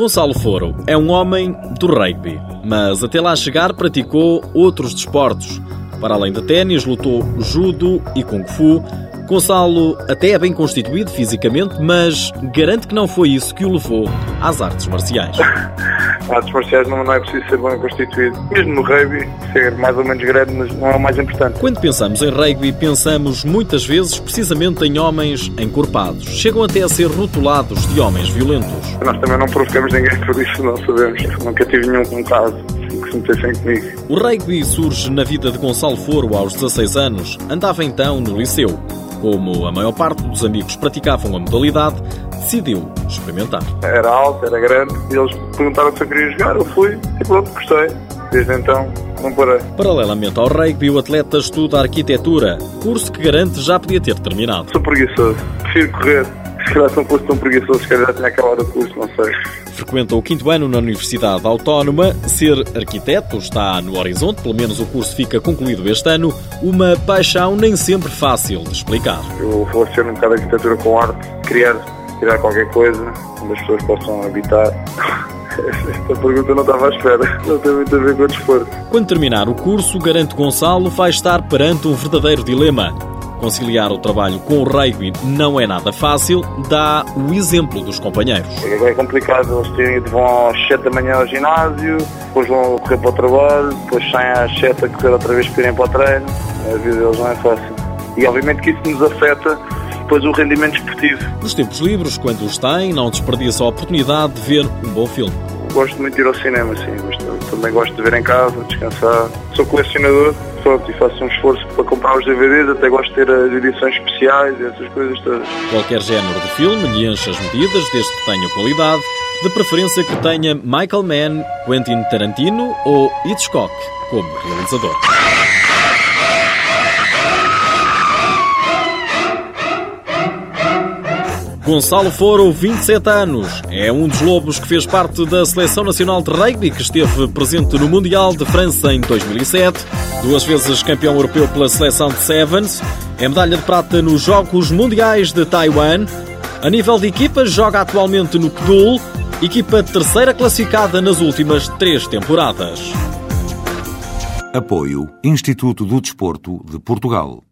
Gonçalo Foro é um homem do rugby, mas até lá chegar praticou outros desportos. Para além de ténis, lutou judo e kung fu. Gonçalo até é bem constituído fisicamente, mas garante que não foi isso que o levou às artes marciais. Artes marciais não, não é preciso ser bem constituído. Mesmo no rugby, ser mais ou menos grande, mas não é o mais importante. Quando pensamos em rugby, pensamos muitas vezes precisamente em homens encorpados. Chegam até a ser rotulados de homens violentos. Nós também não provocamos ninguém por isso, não sabemos. Nunca tive nenhum caso que se metessem comigo. O rugby surge na vida de Gonçalo Foro aos 16 anos. Andava então no liceu. Como a maior parte dos amigos praticavam a modalidade, decidiu experimentar. Era alto, era grande, e eles perguntaram se eu queria jogar, eu fui e pronto, gostei. Desde então, não parei. Paralelamente ao rugby, o atleta estuda arquitetura, curso que garante já podia ter terminado. Sou preguiçoso, prefiro correr. Se calhar não fosse tão preguiçoso, se calhar já tinha acabado o curso, não sei. Frequenta o quinto ano na Universidade Autónoma. Ser arquiteto está no horizonte, pelo menos o curso fica concluído este ano. Uma paixão nem sempre fácil de explicar. Eu ser um bocado de arquitetura com arte, criar, criar qualquer coisa onde as pessoas possam habitar. Esta pergunta não estava à espera. Não tem muito a ver com o desporto. Quando terminar o curso, garante Gonçalo, vai estar perante um verdadeiro dilema. Conciliar o trabalho com o rugby não é nada fácil, dá o exemplo dos companheiros. É complicado, eles têm, vão às 7 da manhã ao ginásio, depois vão correr para o trabalho, depois saem às 7 a correr outra vez para irem para o treino. A vida deles não é fácil. E obviamente que isso nos afeta depois o rendimento esportivo. Nos tempos livres, quando os têm, não desperdiça a oportunidade de ver um bom filme. Gosto muito de ir ao cinema, sim. Também gosto de ver em casa, descansar. Sou colecionador, pronto, e faço um esforço para comprar os DVDs, até gosto de ter as edições especiais e essas coisas todas. Qualquer género de filme lhe enche as medidas, desde que tenha qualidade, de preferência que tenha Michael Mann, Quentin Tarantino ou Hitchcock como realizador. Gonçalo Foro, 27 anos, é um dos lobos que fez parte da Seleção Nacional de Rugby, que esteve presente no Mundial de França em 2007, duas vezes campeão europeu pela seleção de Sevens, é medalha de prata nos Jogos Mundiais de Taiwan. A nível de equipas, joga atualmente no PDUL, equipa terceira classificada nas últimas três temporadas. Apoio Instituto do Desporto de Portugal.